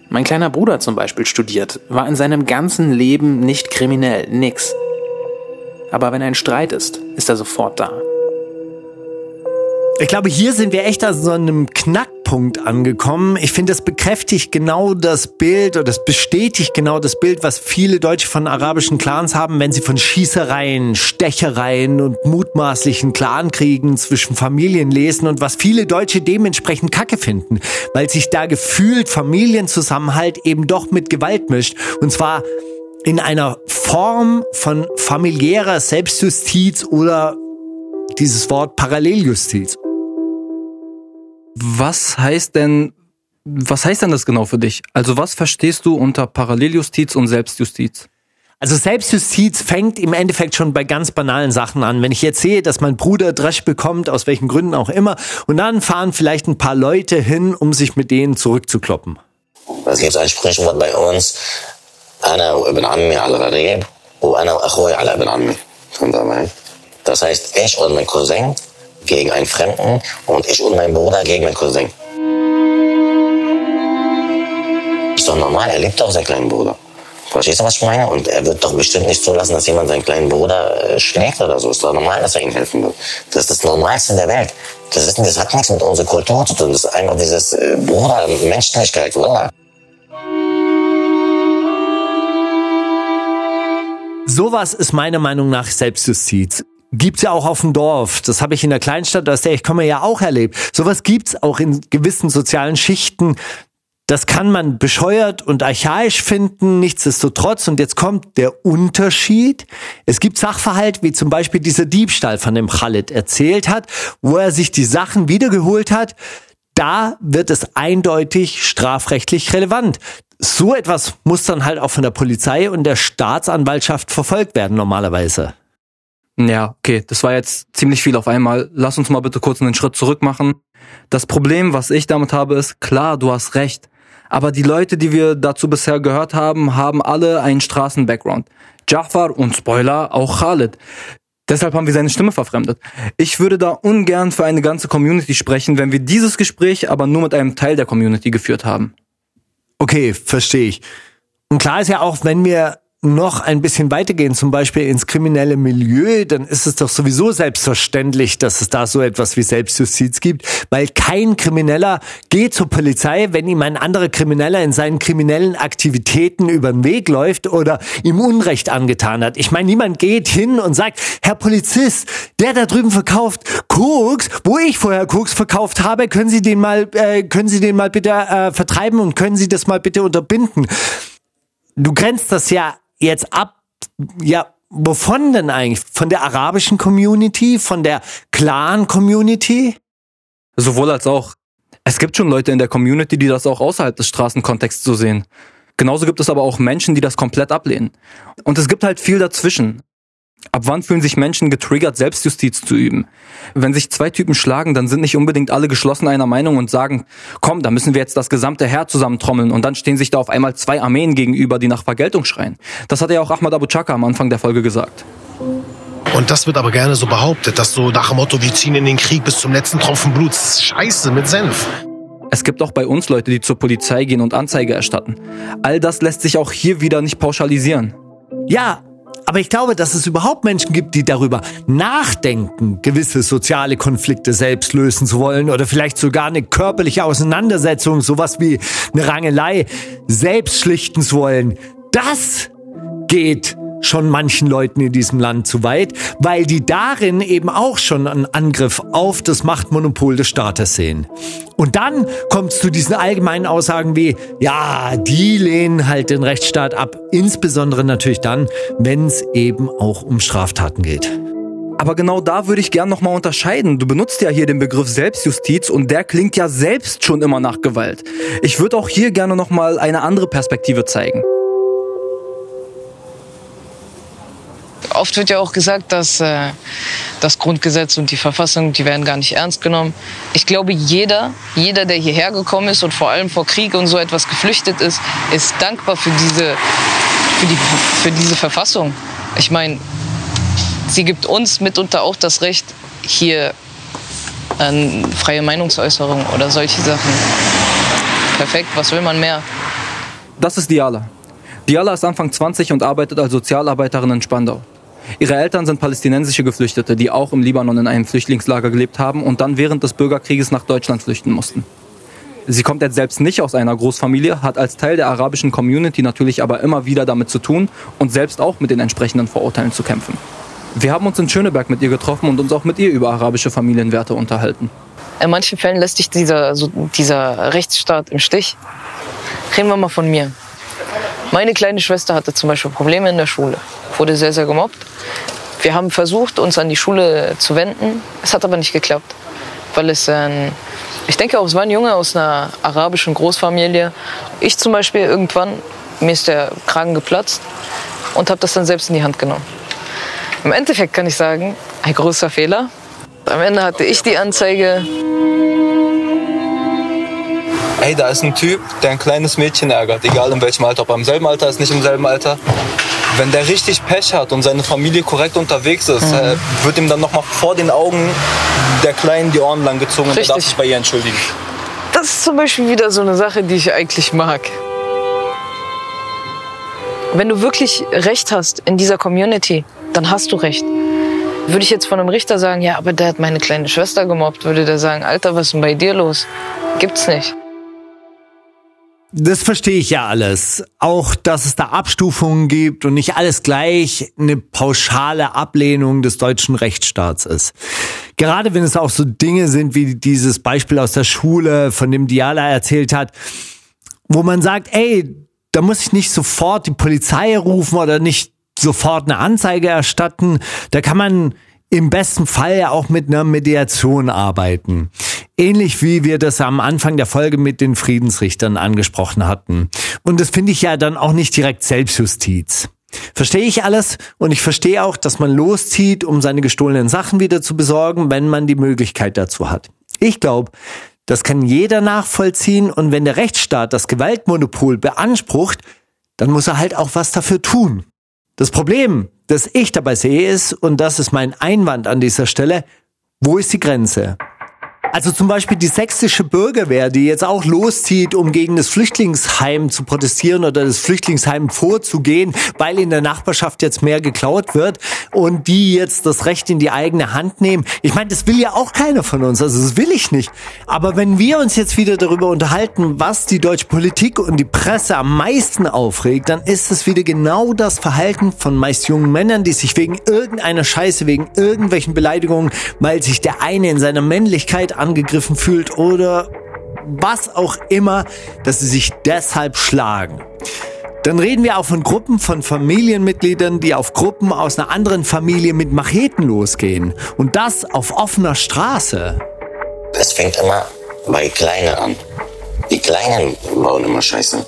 Mein kleiner Bruder zum Beispiel studiert, war in seinem ganzen Leben nicht kriminell, nix. Aber wenn ein Streit ist, ist er sofort da. Ich glaube, hier sind wir echt an so einem Knackpunkt angekommen. Ich finde, das bekräftigt genau das Bild oder das bestätigt genau das Bild, was viele Deutsche von arabischen Clans haben, wenn sie von Schießereien, Stechereien und mutmaßlichen Clankriegen zwischen Familien lesen und was viele Deutsche dementsprechend kacke finden, weil sich da gefühlt Familienzusammenhalt eben doch mit Gewalt mischt. Und zwar in einer Form von familiärer Selbstjustiz oder dieses Wort Paralleljustiz. Was heißt denn, was heißt denn das genau für dich? Also was verstehst du unter Paralleljustiz und Selbstjustiz? Also Selbstjustiz fängt im Endeffekt schon bei ganz banalen Sachen an. Wenn ich jetzt sehe, dass mein Bruder Dresch bekommt, aus welchen Gründen auch immer, und dann fahren vielleicht ein paar Leute hin, um sich mit denen zurückzukloppen. Es gibt ein Sprichwort bei uns, أنا وابن عمي على الغريب وأنا وأخوي على ابن عمي. Kommt dabei. Das heißt, ich und mein Cousin gegen einen Fremden und ich und mein Bruder gegen meinen Cousin. Ist doch normal, er liebt doch seinen kleinen Bruder. Verstehst du, was ich meine? Und er wird doch bestimmt nicht zulassen, dass jemand seinen kleinen Bruder äh, schlägt oder so. Ist doch normal, dass er ihm helfen wird. Das ist das Normalste in der Welt. Das, ist, das hat nichts mit unserer Kultur zu tun. Das ist einfach dieses äh, Bruder, Menschlichkeit, Wallah. Sowas ist meiner Meinung nach Selbstjustiz. Gibt's ja auch auf dem Dorf. Das habe ich in der Kleinstadt, aus der ich komme, ja auch erlebt. Sowas gibt's auch in gewissen sozialen Schichten. Das kann man bescheuert und archaisch finden, nichtsdestotrotz. Und jetzt kommt der Unterschied. Es gibt Sachverhalt, wie zum Beispiel dieser Diebstahl, von dem Khalid erzählt hat, wo er sich die Sachen wiedergeholt hat. Da wird es eindeutig strafrechtlich relevant. So etwas muss dann halt auch von der Polizei und der Staatsanwaltschaft verfolgt werden normalerweise. Ja, okay, das war jetzt ziemlich viel auf einmal. Lass uns mal bitte kurz einen Schritt zurück machen. Das Problem, was ich damit habe, ist, klar, du hast recht. Aber die Leute, die wir dazu bisher gehört haben, haben alle einen Straßen-Background. Jafar und Spoiler, auch Khalid. Deshalb haben wir seine Stimme verfremdet. Ich würde da ungern für eine ganze Community sprechen, wenn wir dieses Gespräch aber nur mit einem Teil der Community geführt haben. Okay, verstehe ich. Und klar ist ja auch, wenn wir noch ein bisschen weitergehen, zum Beispiel ins kriminelle Milieu, dann ist es doch sowieso selbstverständlich, dass es da so etwas wie Selbstjustiz gibt, weil kein Krimineller geht zur Polizei, wenn ihm ein anderer Krimineller in seinen kriminellen Aktivitäten über den Weg läuft oder ihm Unrecht angetan hat. Ich meine, niemand geht hin und sagt, Herr Polizist, der da drüben verkauft Koks, wo ich vorher Koks verkauft habe, können Sie den mal, äh, können Sie den mal bitte äh, vertreiben und können Sie das mal bitte unterbinden? Du grenzt das ja jetzt ab, ja, wovon denn eigentlich? Von der arabischen Community, von der Clan-Community? Sowohl als auch. Es gibt schon Leute in der Community, die das auch außerhalb des Straßenkontexts so sehen. Genauso gibt es aber auch Menschen, die das komplett ablehnen. Und es gibt halt viel dazwischen. Ab wann fühlen sich Menschen getriggert, Selbstjustiz zu üben? Wenn sich zwei Typen schlagen, dann sind nicht unbedingt alle geschlossen einer Meinung und sagen, komm, da müssen wir jetzt das gesamte Heer zusammentrommeln und dann stehen sich da auf einmal zwei Armeen gegenüber, die nach Vergeltung schreien. Das hat ja auch Ahmad Abu Chaka am Anfang der Folge gesagt. Und das wird aber gerne so behauptet, dass so nach dem Motto, wir ziehen in den Krieg bis zum letzten Tropfen Blut. Scheiße, mit Senf. Es gibt auch bei uns Leute, die zur Polizei gehen und Anzeige erstatten. All das lässt sich auch hier wieder nicht pauschalisieren. Ja, aber ich glaube, dass es überhaupt Menschen gibt, die darüber nachdenken, gewisse soziale Konflikte selbst lösen zu wollen oder vielleicht sogar eine körperliche Auseinandersetzung, sowas wie eine Rangelei, selbst schlichten zu wollen. Das geht schon manchen Leuten in diesem Land zu weit, weil die darin eben auch schon einen Angriff auf das Machtmonopol des Staates sehen. Und dann kommt es zu diesen allgemeinen Aussagen wie, ja, die lehnen halt den Rechtsstaat ab, insbesondere natürlich dann, wenn es eben auch um Straftaten geht. Aber genau da würde ich gern nochmal unterscheiden. Du benutzt ja hier den Begriff Selbstjustiz und der klingt ja selbst schon immer nach Gewalt. Ich würde auch hier gerne nochmal eine andere Perspektive zeigen. Oft wird ja auch gesagt, dass äh, das Grundgesetz und die Verfassung, die werden gar nicht ernst genommen. Ich glaube, jeder, jeder, der hierher gekommen ist und vor allem vor Krieg und so etwas geflüchtet ist, ist dankbar für diese, für die, für diese Verfassung. Ich meine, sie gibt uns mitunter auch das Recht, hier an freie Meinungsäußerung oder solche Sachen. Perfekt, was will man mehr? Das ist Diala. Diala ist Anfang 20 und arbeitet als Sozialarbeiterin in Spandau. Ihre Eltern sind palästinensische Geflüchtete, die auch im Libanon in einem Flüchtlingslager gelebt haben und dann während des Bürgerkrieges nach Deutschland flüchten mussten. Sie kommt jetzt selbst nicht aus einer Großfamilie, hat als Teil der arabischen Community natürlich aber immer wieder damit zu tun und selbst auch mit den entsprechenden Vorurteilen zu kämpfen. Wir haben uns in Schöneberg mit ihr getroffen und uns auch mit ihr über arabische Familienwerte unterhalten. In manchen Fällen lässt dich dieser, so, dieser Rechtsstaat im Stich. Reden wir mal von mir. Meine kleine Schwester hatte zum Beispiel Probleme in der Schule, wurde sehr, sehr gemobbt. Wir haben versucht, uns an die Schule zu wenden. Es hat aber nicht geklappt, weil es ein, ich denke auch, es war ein Junge aus einer arabischen Großfamilie. Ich zum Beispiel irgendwann, mir ist der Kragen geplatzt und habe das dann selbst in die Hand genommen. Im Endeffekt kann ich sagen, ein großer Fehler. Am Ende hatte ich die Anzeige. Ey, da ist ein Typ, der ein kleines Mädchen ärgert, egal in welchem Alter, ob er im selben Alter ist, nicht im selben Alter. Wenn der richtig Pech hat und seine Familie korrekt unterwegs ist, Mhm. äh, wird ihm dann nochmal vor den Augen der Kleinen die Ohren lang gezogen und er darf sich bei ihr entschuldigen. Das ist zum Beispiel wieder so eine Sache, die ich eigentlich mag. Wenn du wirklich Recht hast in dieser Community, dann hast du Recht. Würde ich jetzt von einem Richter sagen, ja, aber der hat meine kleine Schwester gemobbt, würde der sagen, Alter, was ist denn bei dir los? Gibt's nicht. Das verstehe ich ja alles. Auch, dass es da Abstufungen gibt und nicht alles gleich eine pauschale Ablehnung des deutschen Rechtsstaats ist. Gerade wenn es auch so Dinge sind wie dieses Beispiel aus der Schule, von dem Diala erzählt hat, wo man sagt, ey, da muss ich nicht sofort die Polizei rufen oder nicht sofort eine Anzeige erstatten. Da kann man im besten Fall ja auch mit einer Mediation arbeiten. Ähnlich wie wir das am Anfang der Folge mit den Friedensrichtern angesprochen hatten. Und das finde ich ja dann auch nicht direkt Selbstjustiz. Verstehe ich alles und ich verstehe auch, dass man loszieht, um seine gestohlenen Sachen wieder zu besorgen, wenn man die Möglichkeit dazu hat. Ich glaube, das kann jeder nachvollziehen und wenn der Rechtsstaat das Gewaltmonopol beansprucht, dann muss er halt auch was dafür tun. Das Problem, das ich dabei sehe, ist, und das ist mein Einwand an dieser Stelle, wo ist die Grenze? Also zum Beispiel die sächsische Bürgerwehr, die jetzt auch loszieht, um gegen das Flüchtlingsheim zu protestieren oder das Flüchtlingsheim vorzugehen, weil in der Nachbarschaft jetzt mehr geklaut wird und die jetzt das Recht in die eigene Hand nehmen. Ich meine, das will ja auch keiner von uns, also das will ich nicht. Aber wenn wir uns jetzt wieder darüber unterhalten, was die deutsche Politik und die Presse am meisten aufregt, dann ist es wieder genau das Verhalten von meist jungen Männern, die sich wegen irgendeiner Scheiße, wegen irgendwelchen Beleidigungen, weil sich der eine in seiner Männlichkeit angegriffen fühlt oder was auch immer, dass sie sich deshalb schlagen. Dann reden wir auch von Gruppen von Familienmitgliedern, die auf Gruppen aus einer anderen Familie mit Macheten losgehen. Und das auf offener Straße. Es fängt immer bei Kleinen an. Die Kleinen bauen immer Scheiße.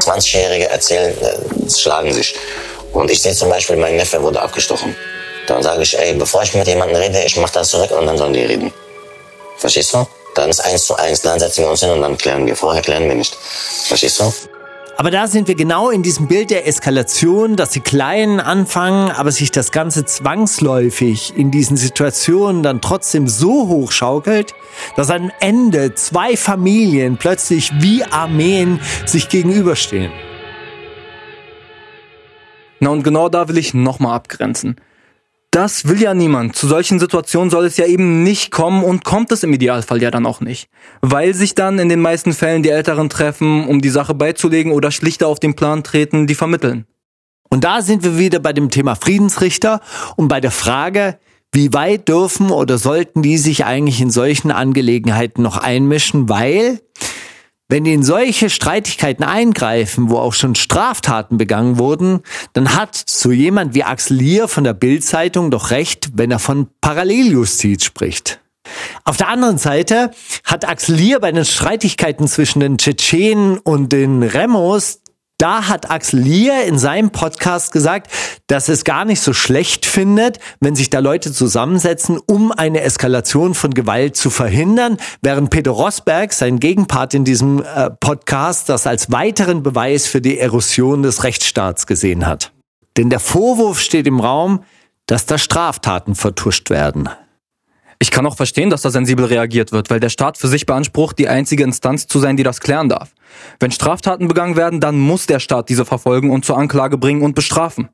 20-Jährige erzählen, äh, schlagen sich. Und ich sehe zum Beispiel, mein Neffe wurde abgestochen. Dann sage ich, ey, bevor ich mit jemandem rede, ich mach das zurück und dann sollen die reden. Verstehst du? Dann ist eins zu eins, dann setzen wir uns hin und dann klären wir. Vorher klären wir nicht. Verstehst du? Aber da sind wir genau in diesem Bild der Eskalation, dass die Kleinen anfangen, aber sich das Ganze zwangsläufig in diesen Situationen dann trotzdem so hochschaukelt, dass am Ende zwei Familien plötzlich wie Armeen sich gegenüberstehen. Na und genau da will ich nochmal abgrenzen. Das will ja niemand. Zu solchen Situationen soll es ja eben nicht kommen und kommt es im Idealfall ja dann auch nicht. Weil sich dann in den meisten Fällen die Älteren treffen, um die Sache beizulegen oder schlichter auf den Plan treten, die vermitteln. Und da sind wir wieder bei dem Thema Friedensrichter und bei der Frage, wie weit dürfen oder sollten die sich eigentlich in solchen Angelegenheiten noch einmischen, weil wenn in solche Streitigkeiten eingreifen, wo auch schon Straftaten begangen wurden, dann hat so jemand wie Axel Lier von der Bild-Zeitung doch recht, wenn er von Paralleljustiz spricht. Auf der anderen Seite hat Axel Lier bei den Streitigkeiten zwischen den Tschetschenen und den Remos da hat Axel Lier in seinem Podcast gesagt, dass es gar nicht so schlecht findet, wenn sich da Leute zusammensetzen, um eine Eskalation von Gewalt zu verhindern, während Peter Rosberg, sein Gegenpart in diesem äh, Podcast, das als weiteren Beweis für die Erosion des Rechtsstaats gesehen hat. Denn der Vorwurf steht im Raum, dass da Straftaten vertuscht werden. Ich kann auch verstehen, dass da sensibel reagiert wird, weil der Staat für sich beansprucht, die einzige Instanz zu sein, die das klären darf. Wenn Straftaten begangen werden, dann muss der Staat diese verfolgen und zur Anklage bringen und bestrafen.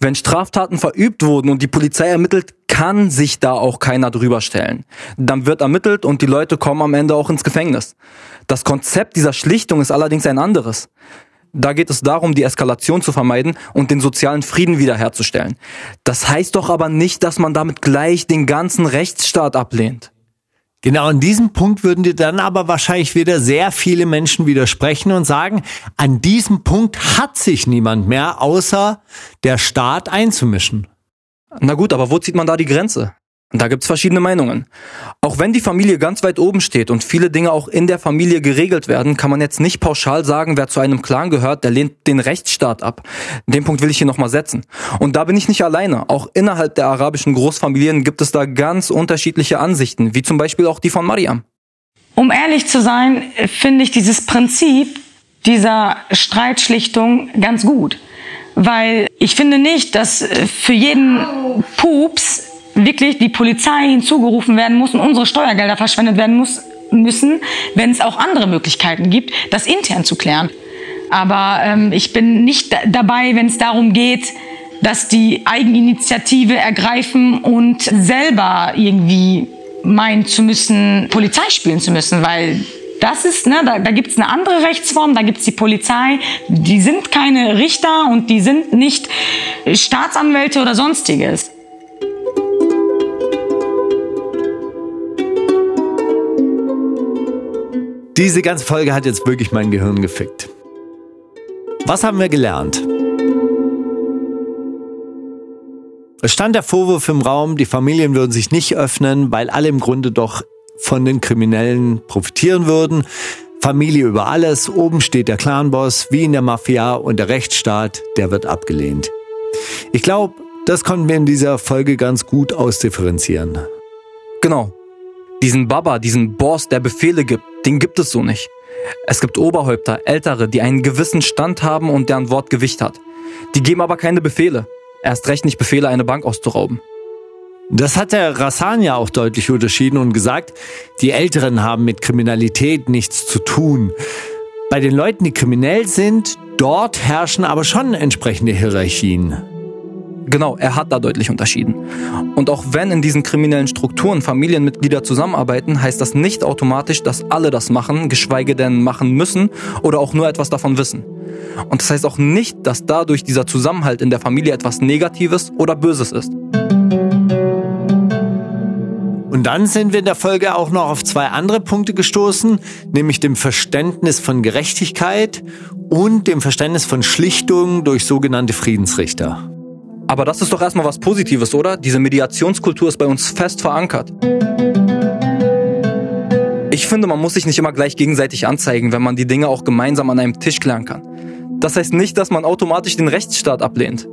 Wenn Straftaten verübt wurden und die Polizei ermittelt, kann sich da auch keiner drüber stellen. Dann wird ermittelt und die Leute kommen am Ende auch ins Gefängnis. Das Konzept dieser Schlichtung ist allerdings ein anderes. Da geht es darum, die Eskalation zu vermeiden und den sozialen Frieden wiederherzustellen. Das heißt doch aber nicht, dass man damit gleich den ganzen Rechtsstaat ablehnt. Genau an diesem Punkt würden dir dann aber wahrscheinlich wieder sehr viele Menschen widersprechen und sagen, an diesem Punkt hat sich niemand mehr außer der Staat einzumischen. Na gut, aber wo zieht man da die Grenze? Da gibt's verschiedene Meinungen. Auch wenn die Familie ganz weit oben steht und viele Dinge auch in der Familie geregelt werden, kann man jetzt nicht pauschal sagen, wer zu einem Clan gehört, der lehnt den Rechtsstaat ab. Den Punkt will ich hier nochmal setzen. Und da bin ich nicht alleine. Auch innerhalb der arabischen Großfamilien gibt es da ganz unterschiedliche Ansichten, wie zum Beispiel auch die von Mariam. Um ehrlich zu sein, finde ich dieses Prinzip dieser Streitschlichtung ganz gut. Weil ich finde nicht, dass für jeden Pups wirklich die Polizei hinzugerufen werden muss und unsere Steuergelder verschwendet werden muss, müssen, wenn es auch andere Möglichkeiten gibt, das intern zu klären. Aber ähm, ich bin nicht dabei, wenn es darum geht, dass die Eigeninitiative ergreifen und selber irgendwie meinen zu müssen, Polizei spielen zu müssen, weil das ist, ne, da, da gibt es eine andere Rechtsform, da gibt es die Polizei, die sind keine Richter und die sind nicht Staatsanwälte oder sonstiges. Diese ganze Folge hat jetzt wirklich mein Gehirn gefickt. Was haben wir gelernt? Es stand der Vorwurf im Raum, die Familien würden sich nicht öffnen, weil alle im Grunde doch von den Kriminellen profitieren würden. Familie über alles, oben steht der Clanboss, wie in der Mafia und der Rechtsstaat, der wird abgelehnt. Ich glaube, das konnten wir in dieser Folge ganz gut ausdifferenzieren. Genau. Diesen Baba, diesen Boss, der Befehle gibt, den gibt es so nicht. Es gibt Oberhäupter, Ältere, die einen gewissen Stand haben und deren Wort Gewicht hat. Die geben aber keine Befehle. Erst recht nicht Befehle, eine Bank auszurauben. Das hat der Rassan ja auch deutlich unterschieden und gesagt, die Älteren haben mit Kriminalität nichts zu tun. Bei den Leuten, die kriminell sind, dort herrschen aber schon entsprechende Hierarchien. Genau, er hat da deutlich unterschieden. Und auch wenn in diesen kriminellen Strukturen Familienmitglieder zusammenarbeiten, heißt das nicht automatisch, dass alle das machen, geschweige denn machen müssen oder auch nur etwas davon wissen. Und das heißt auch nicht, dass dadurch dieser Zusammenhalt in der Familie etwas Negatives oder Böses ist. Und dann sind wir in der Folge auch noch auf zwei andere Punkte gestoßen, nämlich dem Verständnis von Gerechtigkeit und dem Verständnis von Schlichtung durch sogenannte Friedensrichter. Aber das ist doch erstmal was Positives, oder? Diese Mediationskultur ist bei uns fest verankert. Ich finde, man muss sich nicht immer gleich gegenseitig anzeigen, wenn man die Dinge auch gemeinsam an einem Tisch klären kann. Das heißt nicht, dass man automatisch den Rechtsstaat ablehnt.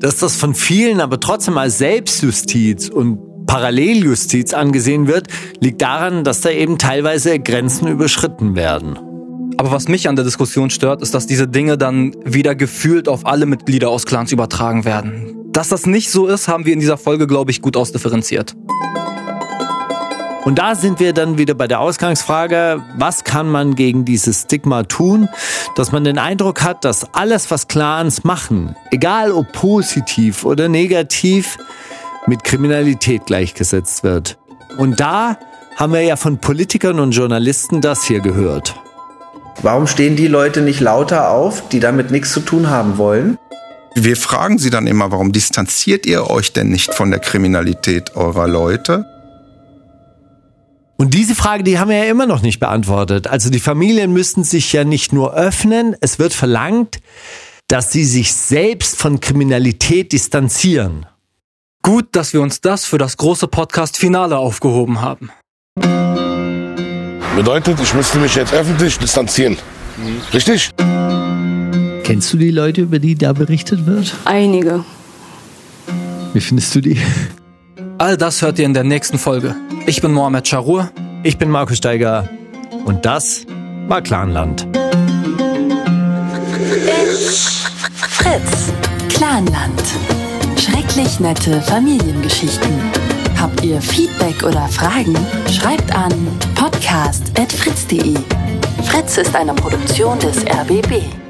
Dass das von vielen aber trotzdem als Selbstjustiz und Paralleljustiz angesehen wird, liegt daran, dass da eben teilweise Grenzen überschritten werden. Aber was mich an der Diskussion stört, ist, dass diese Dinge dann wieder gefühlt auf alle Mitglieder aus Clans übertragen werden. Dass das nicht so ist, haben wir in dieser Folge, glaube ich, gut ausdifferenziert. Und da sind wir dann wieder bei der Ausgangsfrage, was kann man gegen dieses Stigma tun, dass man den Eindruck hat, dass alles, was Clans machen, egal ob positiv oder negativ, mit Kriminalität gleichgesetzt wird. Und da haben wir ja von Politikern und Journalisten das hier gehört. Warum stehen die Leute nicht lauter auf, die damit nichts zu tun haben wollen? Wir fragen sie dann immer, warum distanziert ihr euch denn nicht von der Kriminalität eurer Leute? Und diese Frage, die haben wir ja immer noch nicht beantwortet. Also die Familien müssten sich ja nicht nur öffnen, es wird verlangt, dass sie sich selbst von Kriminalität distanzieren. Gut, dass wir uns das für das große Podcast-Finale aufgehoben haben. Bedeutet, ich müsste mich jetzt öffentlich distanzieren. Richtig? Kennst du die Leute, über die da berichtet wird? Einige. Wie findest du die? All das hört ihr in der nächsten Folge. Ich bin Mohamed Charur. Ich bin Markus Steiger. Und das war Clanland. Fritz. Clanland. Schrecklich nette Familiengeschichten. Habt ihr Feedback oder Fragen? Schreibt an podcast.fritz.de. Fritz ist eine Produktion des RBB.